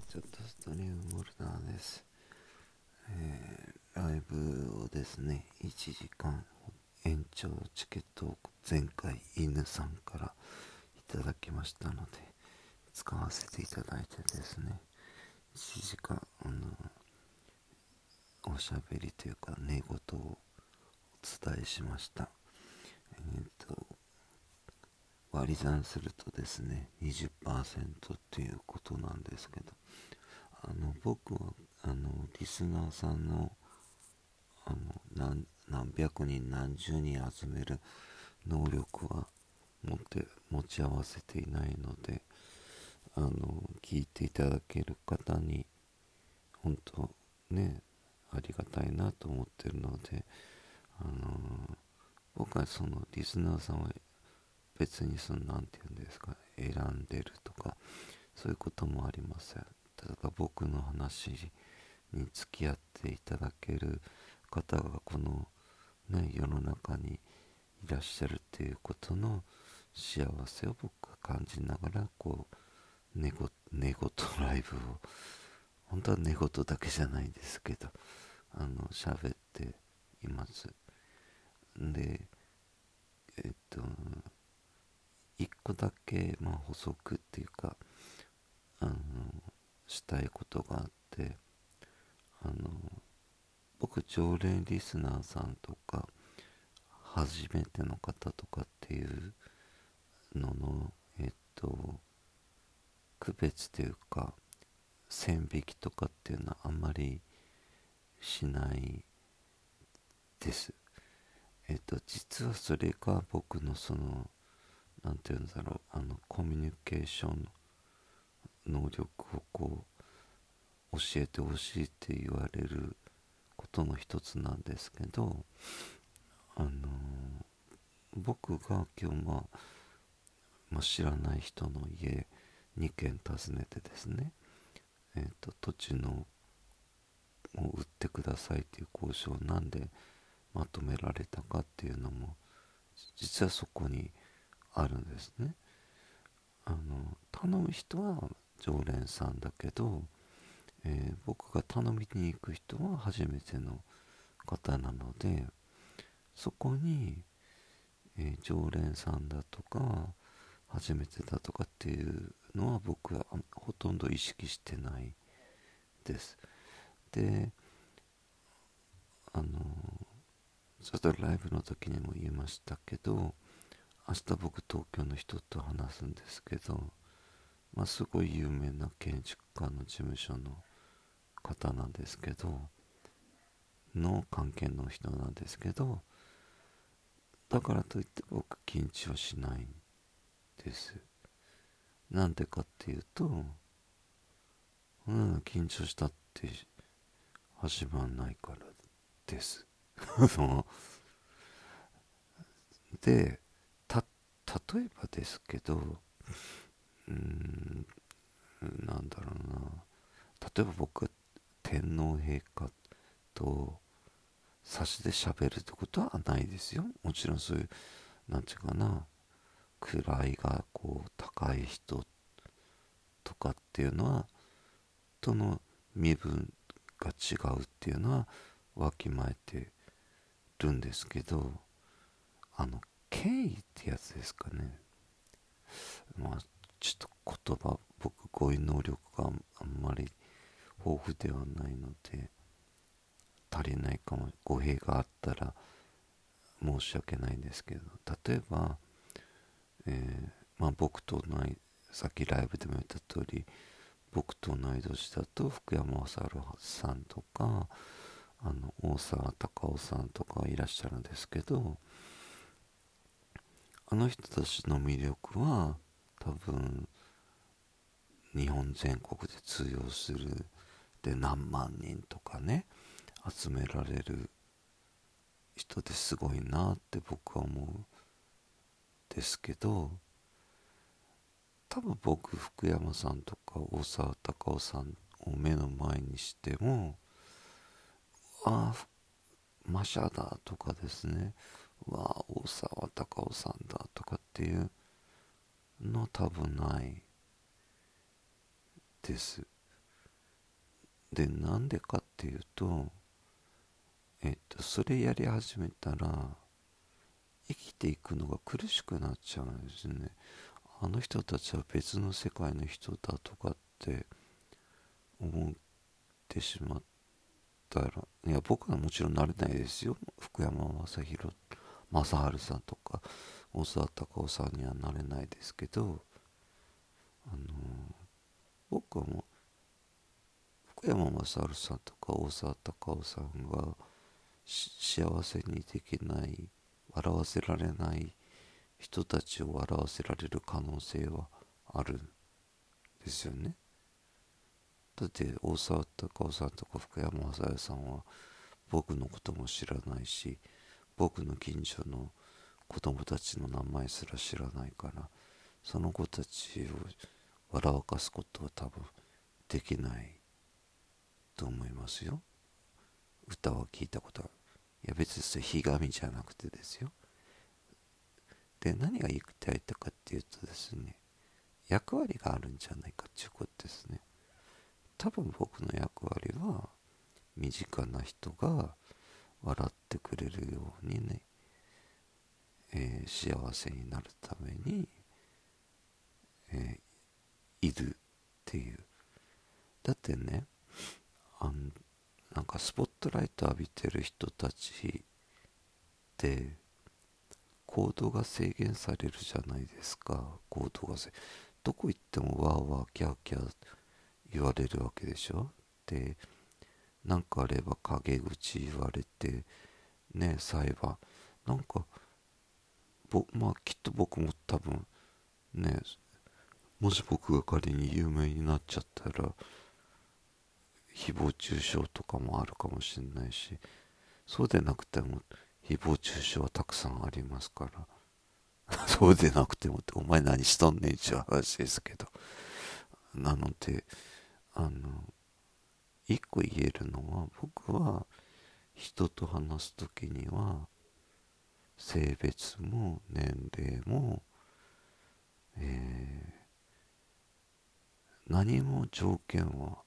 ちょっとストリームモルダーです、えー、ライブをですね1時間延長チケットを前回犬さんからいただきましたので使わせていただいてですね1時間あのおしゃべりというか寝言をお伝えしました。えっ、と割り算するとですね20%っていうことなんですけどあの僕はあのリスナーさんのあの何百人何十人集める能力は持って持ち合わせていないのであの聞いていただける方に本当ねありがたいなと思ってるのであの僕はそのリスナーさんは別にその何て言うんですか選んでるとかそういうこともありません。ただ僕の話に付き合っていただける方がこの、ね、世の中にいらっしゃるっていうことの幸せを僕は感じながらこう寝言ライブを本当は寝言だけじゃないですけどあの喋っています。でえっと一個だけ、まあ、補足っていうかあのしたいことがあってあの僕常連リスナーさんとか初めての方とかっていうののえっと区別というか線引きとかっていうのはあんまりしないです。えっと実はそれが僕のその何て言うんだろう。あのコミュニケーション能力をこう教えてほしいって言われることの一つなんですけどあの僕が今日、まあ、まあ、知らない人の家2軒訪ねてですね、えーと、土地のを売ってくださいっていう交渉なんでまとめられたかっていうのも実はそこにあるんですね。あの頼む人は常連さんだけど、えー、僕が頼みに行く人は初めての方なのでそこに、えー、常連さんだとか初めてだとかっていうのは僕はほとんど意識してないです。であのちょっとライブの時にも言いましたけど明日僕東京の人と話すんですけど、まあ、すごい有名な建築家の事務所の方なんですけどの関係の人なんですけどだからといって僕緊張しないんです。なんでかっていうとうん緊張したって始まんないからです。で例えばですけどうんなんだろうな。例えば僕が天皇陛下と差しで喋るってことはないですよ。もちろんそういう何て言うかな。位がこう高い人とかっていうのはとの身分が違うっていうのはわきまえてるんですけどあの権威ってやつですかね。まあちょっと言葉僕語彙能力があんまり豊富ではないので足りないかも。語弊があったら申し訳ないんですけど。例えば、えー、まあ、僕と同いさっきライブでも言った通り僕と同い年だと福山雅治さんとかあの大沢たかおさんとかいらっしゃるんですけどあの人たちの魅力は多分日本全国で通用するで何万人とかね集められる人ですごいなって僕は思うですけど多分僕福山さんとか大沢たかおさんを目の前にしてもああマシャだとかですねわあ大沢たかおさんだとかっていうの多分ないです。でなんでかっていうとえっとそれやり始めたら生きていくのが苦しくなっちゃうんですね。あの人たちは別の世界の人だとかって思ってしまったらいや僕はもちろんなれないですよ。福山雅治正治さんとか大沢たかおさんにはなれないですけどあの僕はもう福山雅治さんとか大沢たかおさんが幸せにできない笑わせられない人たちを笑わせられる可能性はあるんですよね。だって大沢たかおさんとか福山雅治さんは僕のことも知らないし僕の近所の子供たちの名前すら知らないからその子たちを笑わかすことは多分できないと思いますよ。歌は聞いたことあるいや別にそれひがみじゃなくてですよ。で何が言いたいかっていうとですね役割があるんじゃないかっていうことですね。多分僕の役割は身近な人が笑ってくれるようにね、えー、幸せになるために、えー、いるっていう。だってねあんなんかスポットライト浴びてる人たちって行動が制限されるじゃないですか。行動が制どこ行ってもわーわーキャーキャー言われるわけでしょ。で何かあれば陰口言われてね裁判。なんかぼまあきっと僕も多分ねもし僕が仮に有名になっちゃったら誹謗中傷とかもあるかもしれないしそうでなくても誹謗中傷はたくさんありますから。そうでなくてもってお前何しとんねんっていう話ですけど。なのであの一個言えるのは僕は人と話す時には性別も年齢も、えー、何も条件は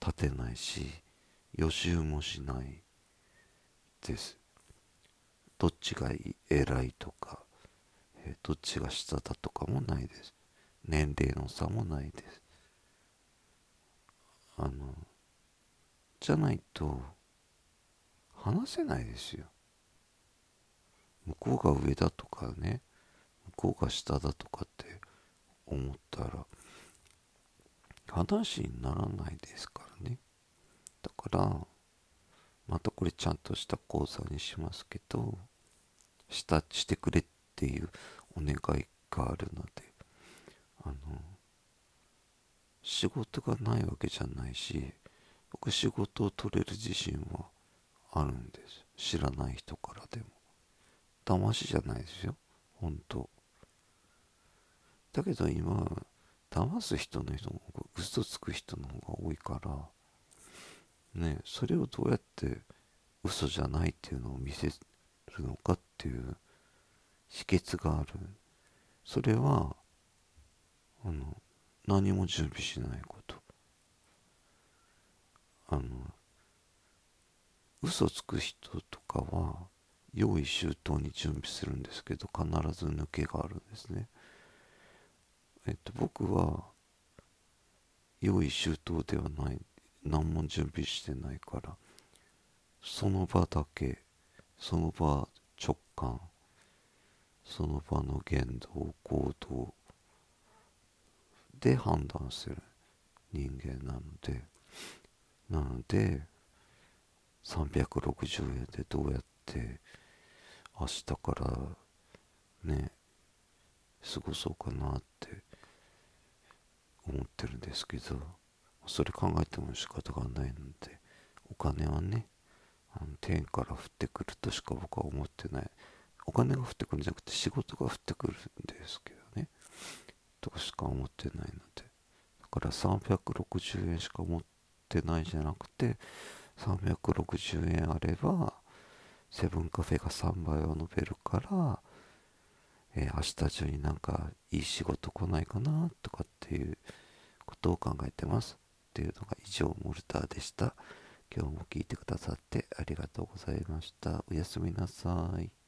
立てないし予習もしないです。どっちが偉いとか、えー、どっちが下だとかもないです。年齢の差もないです。あのじゃないと話せないですよ。向こうが上だとかね向こうが下だとかって思ったら話にならないですからね。だからまたこれちゃんとした講座にしますけどしたしてくれっていうお願いがあるのであの仕事がないわけじゃないし仕事を取れる自信はあるんです。知らない人からでも。騙しじゃないですよ。本当。だけど今騙す人の人も嘘つく人の方が多いからねそれをどうやって嘘じゃないっていうのを見せるのかっていう秘訣がある。それはあの何も準備しないこと。あの嘘つく人とかは用意周到に準備するんですけど必ず抜けがあるんですね。えっと僕は用意周到ではない。何も準備してないからその場だけその場直感その場の言動行動で判断する人間なのでなので360円でどうやって明日からね過ごそうかなって思ってるんですけどそれ考えても仕方がないのでお金はねあの天から降ってくるとしか僕は思ってない。お金が降ってくるんじゃなくて仕事が降ってくるんですけどね。としか思ってないので。だから360円しか持ってないじゃなくて360円あればセブンカフェが3倍は伸びるから、えー、明日中になんかいい仕事来ないかなとかっていうことを考えてます。っていうのが以上モルターでした。今日も聞いてくださってありがとうございました。おやすみなさい。